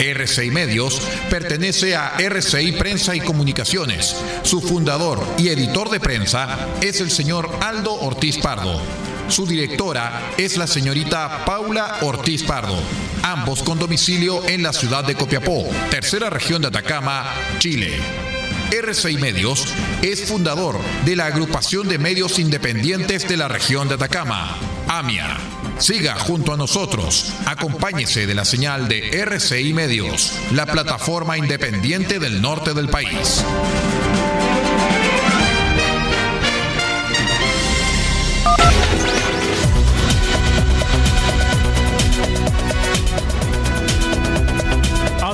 RCI Medios pertenece a RCI Prensa y Comunicaciones. Su fundador y editor de prensa es el señor Aldo Ortiz Pardo. Su directora es la señorita Paula Ortiz Pardo, ambos con domicilio en la ciudad de Copiapó, tercera región de Atacama, Chile. RCI Medios es fundador de la agrupación de medios independientes de la región de Atacama, AMIA. Siga junto a nosotros, acompáñese de la señal de RCI Medios, la plataforma independiente del norte del país.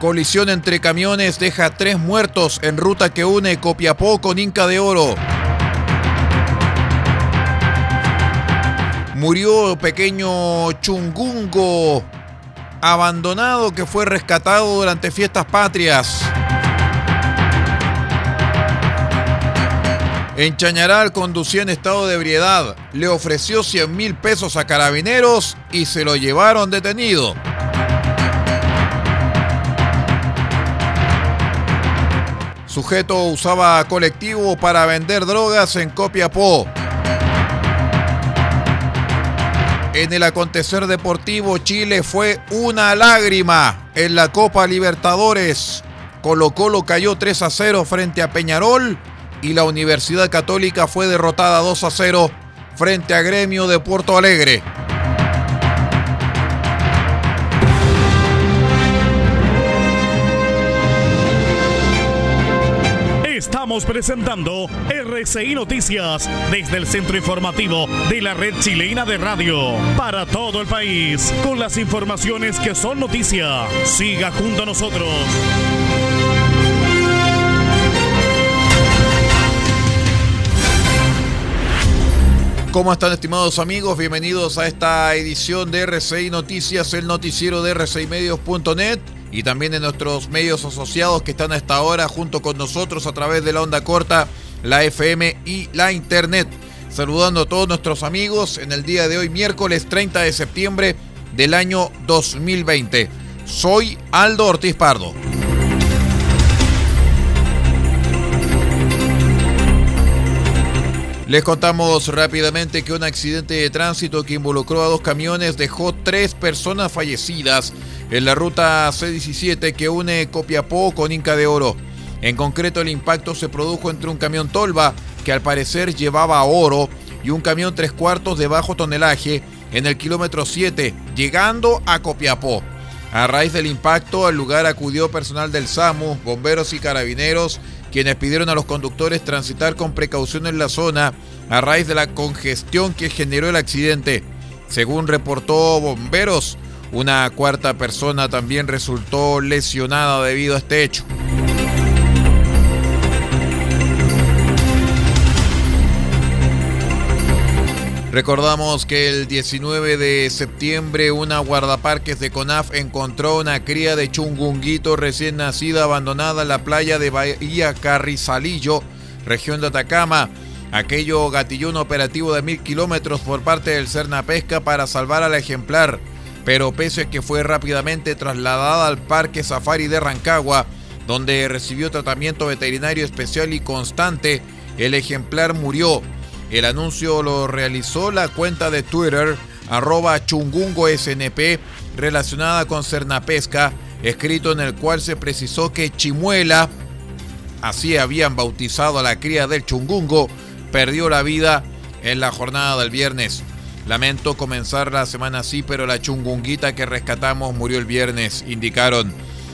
Colisión entre camiones deja tres muertos en ruta que une Copiapó con Inca de Oro. Murió pequeño chungungo abandonado que fue rescatado durante fiestas patrias. En Chañaral conducía en estado de ebriedad. Le ofreció 100 mil pesos a carabineros y se lo llevaron detenido. Sujeto usaba colectivo para vender drogas en Copiapó. En el acontecer deportivo, Chile fue una lágrima en la Copa Libertadores. Colo Colo cayó 3 a 0 frente a Peñarol y la Universidad Católica fue derrotada 2 a 0 frente a Gremio de Puerto Alegre. Estamos presentando RCI Noticias desde el centro informativo de la red chilena de radio para todo el país con las informaciones que son noticia. Siga junto a nosotros. ¿Cómo están estimados amigos? Bienvenidos a esta edición de RCI Noticias, el noticiero de rcimedios.net y también en nuestros medios asociados que están hasta ahora junto con nosotros a través de la onda corta, la FM y la Internet. Saludando a todos nuestros amigos en el día de hoy, miércoles 30 de septiembre del año 2020. Soy Aldo Ortiz Pardo. Les contamos rápidamente que un accidente de tránsito que involucró a dos camiones dejó tres personas fallecidas en la ruta C17 que une Copiapó con Inca de Oro. En concreto, el impacto se produjo entre un camión tolva que al parecer llevaba oro y un camión tres cuartos de bajo tonelaje en el kilómetro 7, llegando a Copiapó. A raíz del impacto, al lugar acudió personal del SAMU, bomberos y carabineros quienes pidieron a los conductores transitar con precaución en la zona a raíz de la congestión que generó el accidente. Según reportó Bomberos, una cuarta persona también resultó lesionada debido a este hecho. Recordamos que el 19 de septiembre una guardaparques de CONAF encontró una cría de chungunguito recién nacida abandonada en la playa de Bahía Carrizalillo, región de Atacama. Aquello gatilló un operativo de mil kilómetros por parte del Cerna Pesca para salvar al ejemplar. pero pese a que fue rápidamente trasladada al Parque Safari de Rancagua, donde recibió tratamiento veterinario especial y constante, el ejemplar murió. El anuncio lo realizó la cuenta de Twitter arroba chungungosnp relacionada con Cernapesca, escrito en el cual se precisó que Chimuela, así habían bautizado a la cría del chungungo, perdió la vida en la jornada del viernes. Lamento comenzar la semana así, pero la chungunguita que rescatamos murió el viernes, indicaron.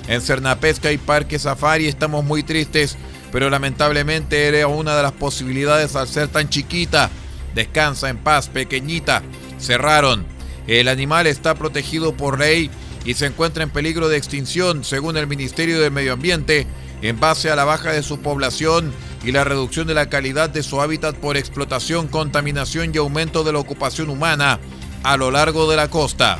En Cernapesca y Parque Safari estamos muy tristes, pero lamentablemente era una de las posibilidades al ser tan chiquita. Descansa en paz, pequeñita. Cerraron. El animal está protegido por ley y se encuentra en peligro de extinción, según el Ministerio del Medio Ambiente, en base a la baja de su población y la reducción de la calidad de su hábitat por explotación, contaminación y aumento de la ocupación humana a lo largo de la costa.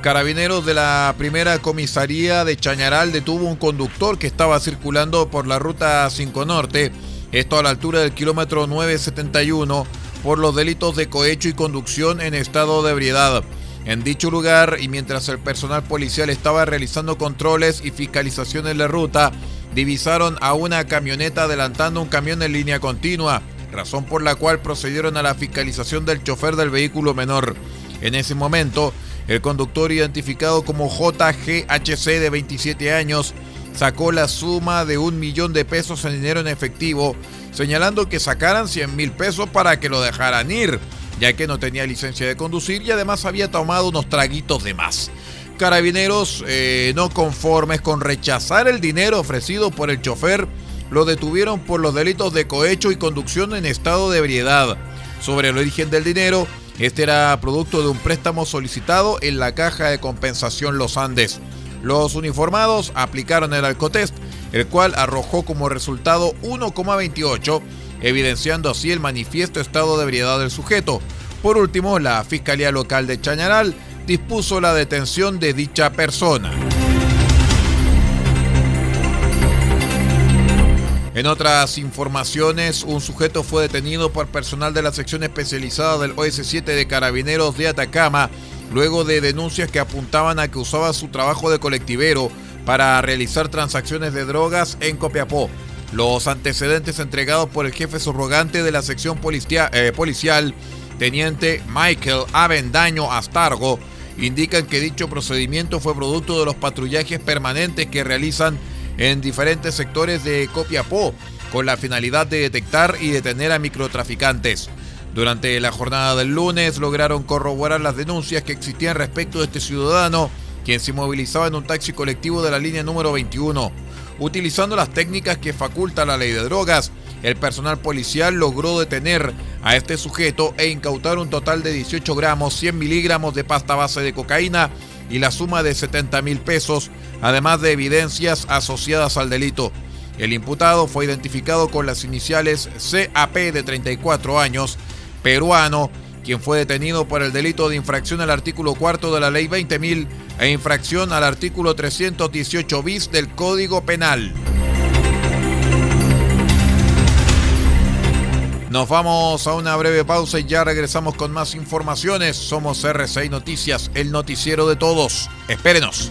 Carabineros de la primera comisaría de Chañaral detuvo un conductor que estaba circulando por la ruta 5 Norte, esto a la altura del kilómetro 971, por los delitos de cohecho y conducción en estado de ebriedad. En dicho lugar, y mientras el personal policial estaba realizando controles y fiscalizaciones de ruta, divisaron a una camioneta adelantando un camión en línea continua, razón por la cual procedieron a la fiscalización del chofer del vehículo menor. En ese momento, el conductor identificado como JGHC de 27 años sacó la suma de un millón de pesos en dinero en efectivo, señalando que sacaran 100 mil pesos para que lo dejaran ir, ya que no tenía licencia de conducir y además había tomado unos traguitos de más. Carabineros, eh, no conformes con rechazar el dinero ofrecido por el chofer, lo detuvieron por los delitos de cohecho y conducción en estado de ebriedad. Sobre el origen del dinero, este era producto de un préstamo solicitado en la caja de compensación Los Andes. Los uniformados aplicaron el alcotest, el cual arrojó como resultado 1,28, evidenciando así el manifiesto estado de ebriedad del sujeto. Por último, la Fiscalía Local de Chañaral dispuso la detención de dicha persona. En otras informaciones, un sujeto fue detenido por personal de la sección especializada del OS7 de Carabineros de Atacama, luego de denuncias que apuntaban a que usaba su trabajo de colectivero para realizar transacciones de drogas en Copiapó. Los antecedentes entregados por el jefe subrogante de la sección eh, policial, teniente Michael Avendaño Astargo, indican que dicho procedimiento fue producto de los patrullajes permanentes que realizan en diferentes sectores de Copiapó con la finalidad de detectar y detener a microtraficantes. Durante la jornada del lunes lograron corroborar las denuncias que existían respecto de este ciudadano, quien se movilizaba en un taxi colectivo de la línea número 21. Utilizando las técnicas que faculta la ley de drogas, el personal policial logró detener a este sujeto e incautar un total de 18 gramos, 100 miligramos de pasta base de cocaína y la suma de 70 mil pesos, además de evidencias asociadas al delito. El imputado fue identificado con las iniciales CAP de 34 años, peruano, quien fue detenido por el delito de infracción al artículo cuarto de la ley 20.000 e infracción al artículo 318 bis del Código Penal. Nos vamos a una breve pausa y ya regresamos con más informaciones. Somos RCI Noticias, el noticiero de todos. Espérenos.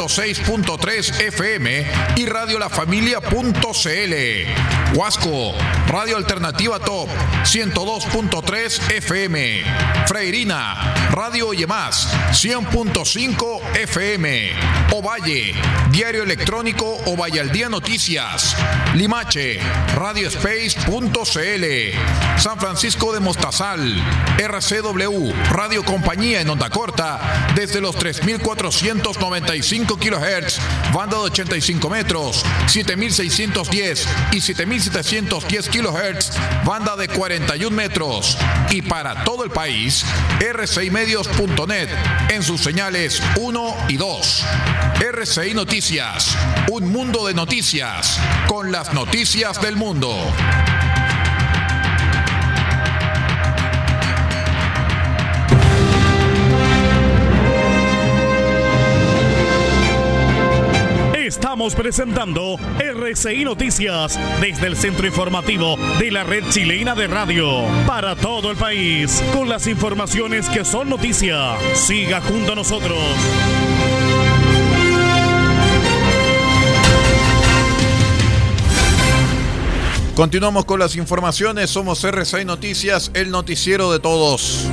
106.3 FM y Radio La Familia.cl. Huasco, Radio Alternativa Top 102.3 FM. Freirina, Radio Oye Más 100.5 FM. Ovalle, Diario Electrónico Ovalle al Día Noticias. Limache, Radiospace.cl. San Francisco de Mostazal, RCW, Radio Compañía en onda corta desde los 3495 kHz, banda de 85 metros, 7610 y 7710 kHz, banda de 41 metros. Y para todo el país, rcimedios.net en sus señales 1 y 2. RCI Noticias, un mundo de noticias, con las noticias del mundo. Estamos presentando RCI Noticias desde el centro informativo de la red chilena de radio para todo el país con las informaciones que son noticia. Siga junto a nosotros. Continuamos con las informaciones. Somos RCI Noticias, el noticiero de todos.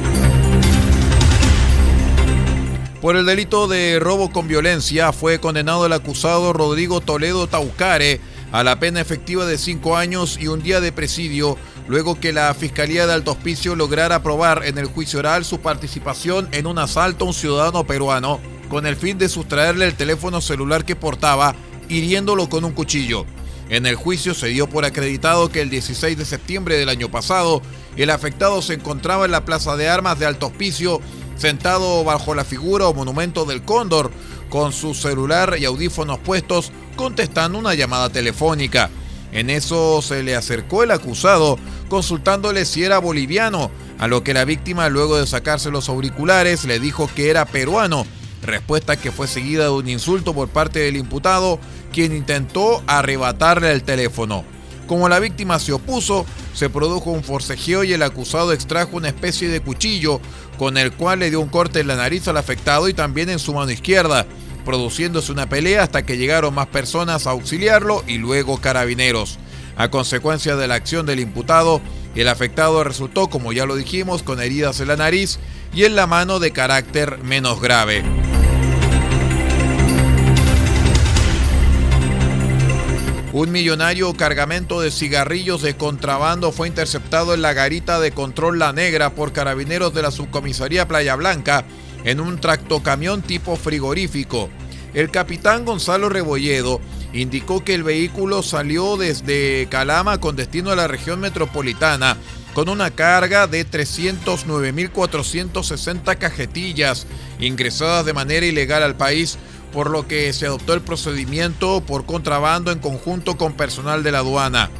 Por el delito de robo con violencia fue condenado el acusado Rodrigo Toledo Taucare a la pena efectiva de cinco años y un día de presidio, luego que la Fiscalía de Alto Hospicio lograra probar en el juicio oral su participación en un asalto a un ciudadano peruano con el fin de sustraerle el teléfono celular que portaba, hiriéndolo con un cuchillo. En el juicio se dio por acreditado que el 16 de septiembre del año pasado, el afectado se encontraba en la Plaza de Armas de Alto Hospicio, sentado bajo la figura o monumento del cóndor, con su celular y audífonos puestos, contestando una llamada telefónica. En eso se le acercó el acusado, consultándole si era boliviano, a lo que la víctima, luego de sacarse los auriculares, le dijo que era peruano, respuesta que fue seguida de un insulto por parte del imputado, quien intentó arrebatarle el teléfono. Como la víctima se opuso, se produjo un forcejeo y el acusado extrajo una especie de cuchillo con el cual le dio un corte en la nariz al afectado y también en su mano izquierda, produciéndose una pelea hasta que llegaron más personas a auxiliarlo y luego carabineros. A consecuencia de la acción del imputado, el afectado resultó, como ya lo dijimos, con heridas en la nariz y en la mano de carácter menos grave. Un millonario cargamento de cigarrillos de contrabando fue interceptado en la garita de control La Negra por carabineros de la subcomisaría Playa Blanca en un tractocamión tipo frigorífico. El capitán Gonzalo Rebolledo indicó que el vehículo salió desde Calama con destino a la región metropolitana con una carga de 309.460 cajetillas ingresadas de manera ilegal al país por lo que se adoptó el procedimiento por contrabando en conjunto con personal de la aduana.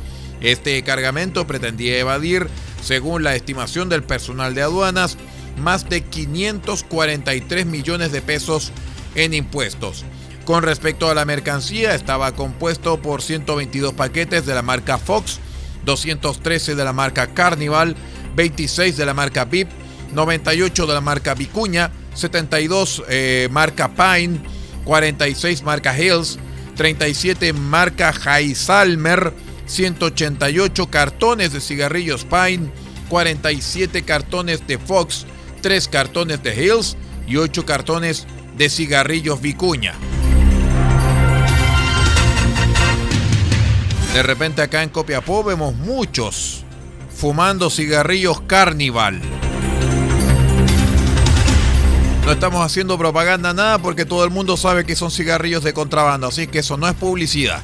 Este cargamento pretendía evadir, según la estimación del personal de aduanas, más de 543 millones de pesos en impuestos. Con respecto a la mercancía, estaba compuesto por 122 paquetes de la marca Fox, 213 de la marca Carnival, 26 de la marca VIP, 98 de la marca Vicuña, 72 eh, marca Pine, 46 marca Hills, 37 marca Jaisalmer, 188 cartones de cigarrillos Pine, 47 cartones de Fox, 3 cartones de Hills y 8 cartones de cigarrillos Vicuña. De repente acá en Copiapó vemos muchos fumando cigarrillos Carnival. No estamos haciendo propaganda nada porque todo el mundo sabe que son cigarrillos de contrabando, así que eso no es publicidad.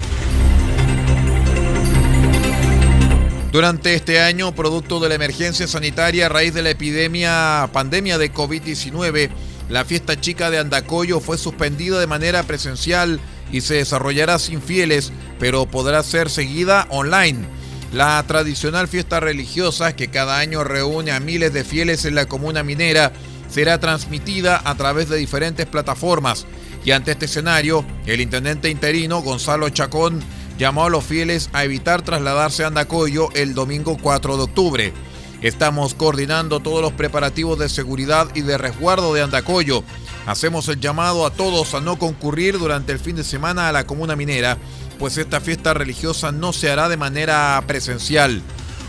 Durante este año, producto de la emergencia sanitaria a raíz de la epidemia pandemia de COVID-19, la fiesta chica de Andacoyo fue suspendida de manera presencial y se desarrollará sin fieles, pero podrá ser seguida online. La tradicional fiesta religiosa que cada año reúne a miles de fieles en la comuna minera será transmitida a través de diferentes plataformas. Y ante este escenario, el intendente interino Gonzalo Chacón llamó a los fieles a evitar trasladarse a Andacoyo el domingo 4 de octubre. Estamos coordinando todos los preparativos de seguridad y de resguardo de Andacoyo. Hacemos el llamado a todos a no concurrir durante el fin de semana a la comuna minera, pues esta fiesta religiosa no se hará de manera presencial.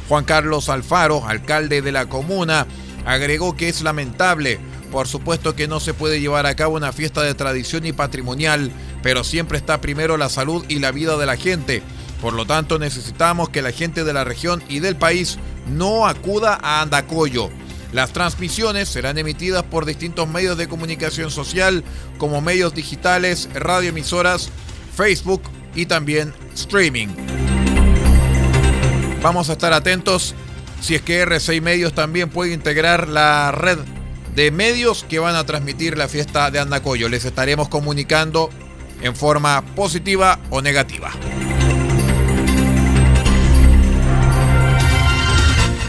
Juan Carlos Alfaro, alcalde de la comuna, agregó que es lamentable. Por supuesto que no se puede llevar a cabo una fiesta de tradición y patrimonial, pero siempre está primero la salud y la vida de la gente. Por lo tanto, necesitamos que la gente de la región y del país no acuda a Andacoyo. Las transmisiones serán emitidas por distintos medios de comunicación social como medios digitales, radioemisoras, Facebook y también streaming. Vamos a estar atentos si es que R6 Medios también puede integrar la red de medios que van a transmitir la fiesta de Andacoyo. Les estaremos comunicando en forma positiva o negativa.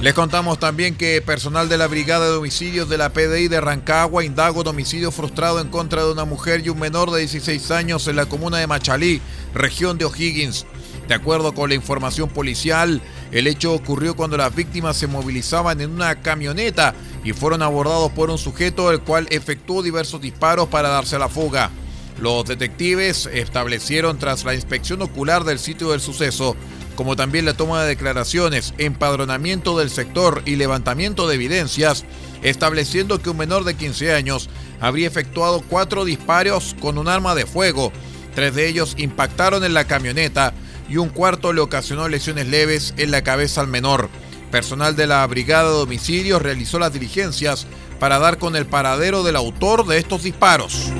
Les contamos también que personal de la Brigada de Homicidios de la PDI de Rancagua indago un homicidio frustrado en contra de una mujer y un menor de 16 años en la comuna de Machalí, región de O'Higgins. De acuerdo con la información policial, el hecho ocurrió cuando las víctimas se movilizaban en una camioneta y fueron abordados por un sujeto el cual efectuó diversos disparos para darse a la fuga. Los detectives establecieron tras la inspección ocular del sitio del suceso, como también la toma de declaraciones, empadronamiento del sector y levantamiento de evidencias, estableciendo que un menor de 15 años habría efectuado cuatro disparos con un arma de fuego. Tres de ellos impactaron en la camioneta y un cuarto le ocasionó lesiones leves en la cabeza al menor. Personal de la Brigada de Homicidios realizó las diligencias para dar con el paradero del autor de estos disparos.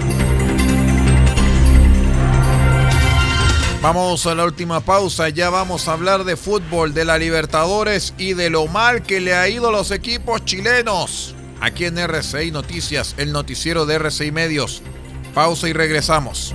Vamos a la última pausa, ya vamos a hablar de fútbol, de la Libertadores y de lo mal que le ha ido a los equipos chilenos. Aquí en RCI Noticias, el noticiero de RCI Medios. Pausa y regresamos.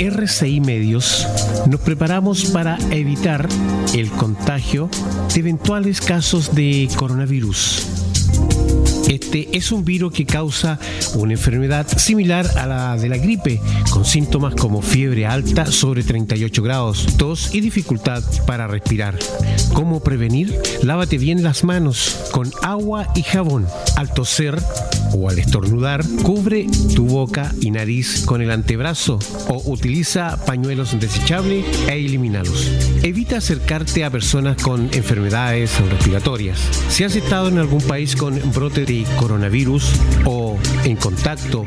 RCI Medios nos preparamos para evitar el contagio de eventuales casos de coronavirus. Este es un virus que causa una enfermedad similar a la de la gripe, con síntomas como fiebre alta sobre 38 grados, tos y dificultad para respirar. ¿Cómo prevenir? Lávate bien las manos con agua y jabón. Al toser o al estornudar, cubre tu boca y nariz con el antebrazo o utiliza pañuelos desechables e elimínalos. Evita acercarte a personas con enfermedades respiratorias. Si has estado en algún país con brote de coronavirus o en contacto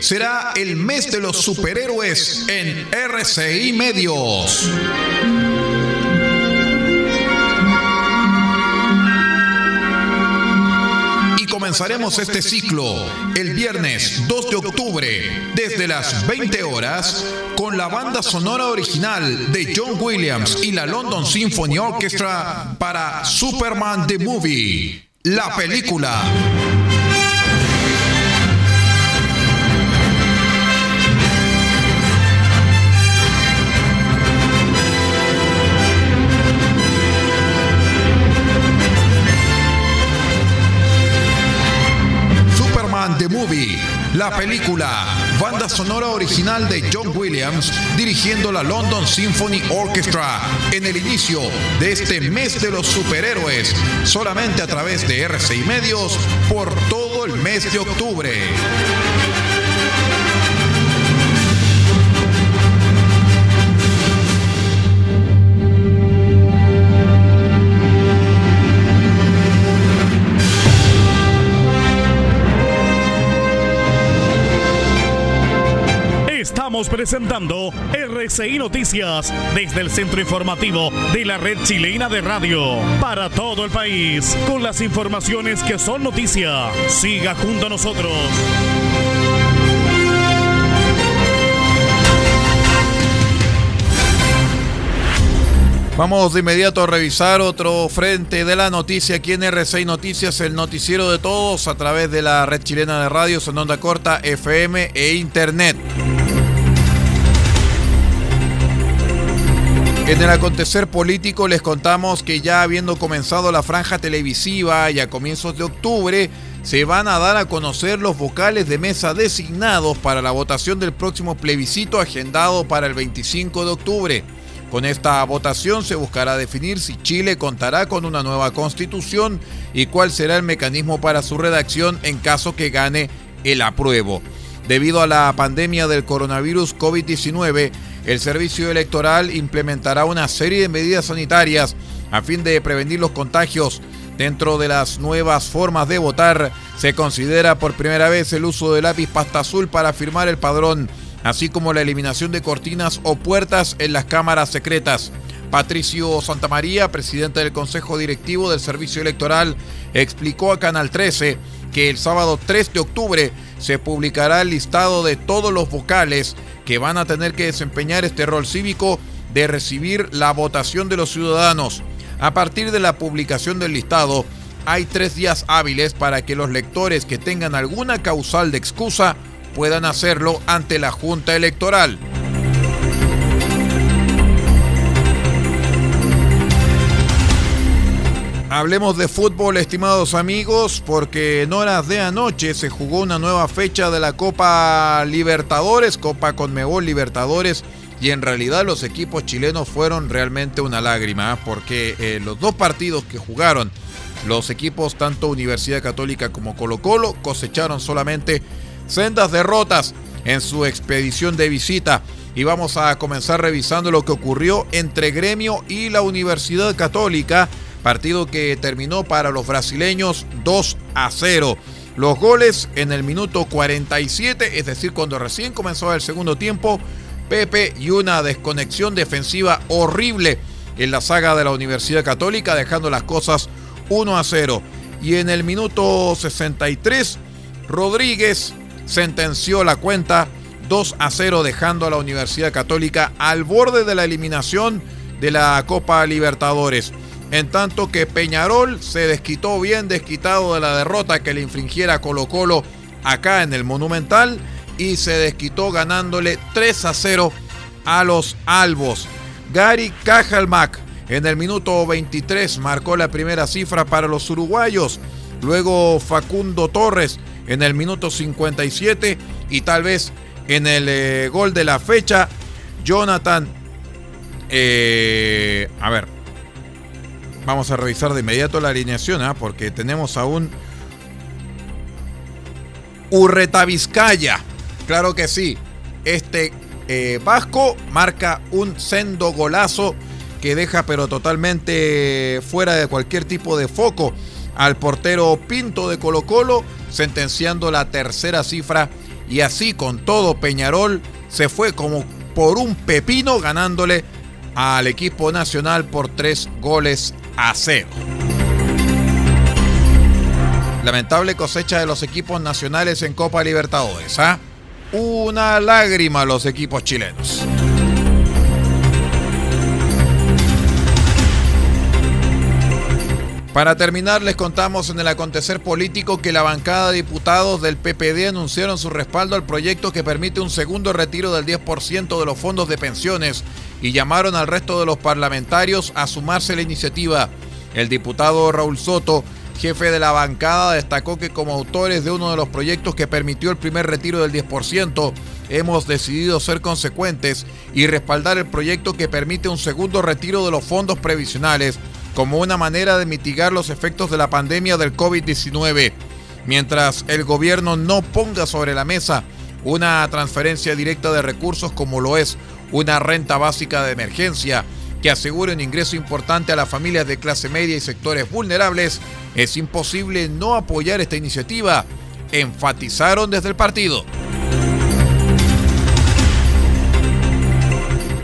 Será el mes de los superhéroes en RCI Medios. comenzaremos este ciclo el viernes 2 de octubre desde las 20 horas con la banda sonora original de John Williams y la London Symphony Orchestra para Superman the Movie, la película. La película, banda sonora original de John Williams, dirigiendo la London Symphony Orchestra en el inicio de este mes de los superhéroes, solamente a través de RCI Medios por todo el mes de octubre. Presentando RCI Noticias desde el centro informativo de la red chilena de radio para todo el país con las informaciones que son noticia. Siga junto a nosotros. Vamos de inmediato a revisar otro frente de la noticia aquí en RCI Noticias, el noticiero de todos a través de la red chilena de radios en onda corta, FM e Internet. En el acontecer político les contamos que ya habiendo comenzado la franja televisiva y a comienzos de octubre, se van a dar a conocer los vocales de mesa designados para la votación del próximo plebiscito agendado para el 25 de octubre. Con esta votación se buscará definir si Chile contará con una nueva constitución y cuál será el mecanismo para su redacción en caso que gane el apruebo. Debido a la pandemia del coronavirus COVID-19, el Servicio Electoral implementará una serie de medidas sanitarias a fin de prevenir los contagios. Dentro de las nuevas formas de votar, se considera por primera vez el uso de lápiz pasta azul para firmar el padrón, así como la eliminación de cortinas o puertas en las cámaras secretas. Patricio Santamaría, presidente del Consejo Directivo del Servicio Electoral, explicó a Canal 13 que el sábado 3 de octubre se publicará el listado de todos los vocales que van a tener que desempeñar este rol cívico de recibir la votación de los ciudadanos. A partir de la publicación del listado, hay tres días hábiles para que los lectores que tengan alguna causal de excusa puedan hacerlo ante la Junta Electoral. Hablemos de fútbol, estimados amigos, porque en horas de anoche se jugó una nueva fecha de la Copa Libertadores, Copa Conmebol Libertadores, y en realidad los equipos chilenos fueron realmente una lágrima, ¿eh? porque eh, los dos partidos que jugaron los equipos, tanto Universidad Católica como Colo Colo, cosecharon solamente sendas derrotas en su expedición de visita. Y vamos a comenzar revisando lo que ocurrió entre Gremio y la Universidad Católica Partido que terminó para los brasileños 2 a 0. Los goles en el minuto 47, es decir, cuando recién comenzó el segundo tiempo, Pepe y una desconexión defensiva horrible en la saga de la Universidad Católica, dejando las cosas 1 a 0. Y en el minuto 63, Rodríguez sentenció la cuenta 2 a 0, dejando a la Universidad Católica al borde de la eliminación de la Copa Libertadores en tanto que Peñarol se desquitó bien desquitado de la derrota que le infringiera Colo Colo acá en el Monumental y se desquitó ganándole 3 a 0 a los Albos. Gary Cajalmac en el minuto 23 marcó la primera cifra para los uruguayos. Luego Facundo Torres en el minuto 57 y tal vez en el eh, gol de la fecha, Jonathan. Eh, a ver, Vamos a revisar de inmediato la alineación, ¿ah? porque tenemos a un Urreta Vizcaya. Claro que sí. Este eh, Vasco marca un sendo golazo que deja pero totalmente fuera de cualquier tipo de foco al portero Pinto de Colo Colo, sentenciando la tercera cifra y así con todo Peñarol se fue como por un pepino ganándole al equipo nacional por tres goles a. Lamentable cosecha de los equipos nacionales en Copa Libertadores. ¿ah? Una lágrima los equipos chilenos. Para terminar, les contamos en el acontecer político que la bancada de diputados del PPD anunciaron su respaldo al proyecto que permite un segundo retiro del 10% de los fondos de pensiones y llamaron al resto de los parlamentarios a sumarse a la iniciativa. El diputado Raúl Soto, jefe de la bancada, destacó que como autores de uno de los proyectos que permitió el primer retiro del 10%, hemos decidido ser consecuentes y respaldar el proyecto que permite un segundo retiro de los fondos previsionales como una manera de mitigar los efectos de la pandemia del COVID-19. Mientras el gobierno no ponga sobre la mesa una transferencia directa de recursos como lo es una renta básica de emergencia que asegure un ingreso importante a las familias de clase media y sectores vulnerables, es imposible no apoyar esta iniciativa, enfatizaron desde el partido.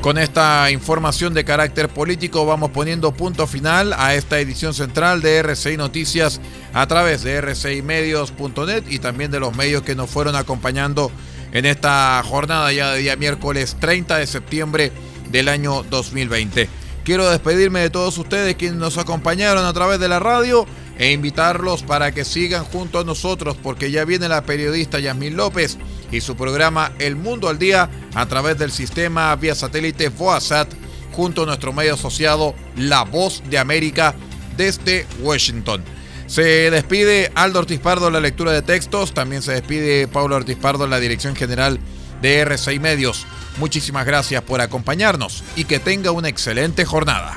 Con esta información de carácter político vamos poniendo punto final a esta edición central de RCI Noticias a través de rcimedios.net y también de los medios que nos fueron acompañando en esta jornada ya de día miércoles 30 de septiembre del año 2020. Quiero despedirme de todos ustedes quienes nos acompañaron a través de la radio e invitarlos para que sigan junto a nosotros porque ya viene la periodista Yasmín López y su programa El Mundo al Día a través del sistema vía satélite VOASAT junto a nuestro medio asociado La Voz de América desde Washington. Se despide Aldo Ortiz Pardo en la lectura de textos, también se despide Pablo Ortiz Pardo en la dirección general de R6 Medios. Muchísimas gracias por acompañarnos y que tenga una excelente jornada.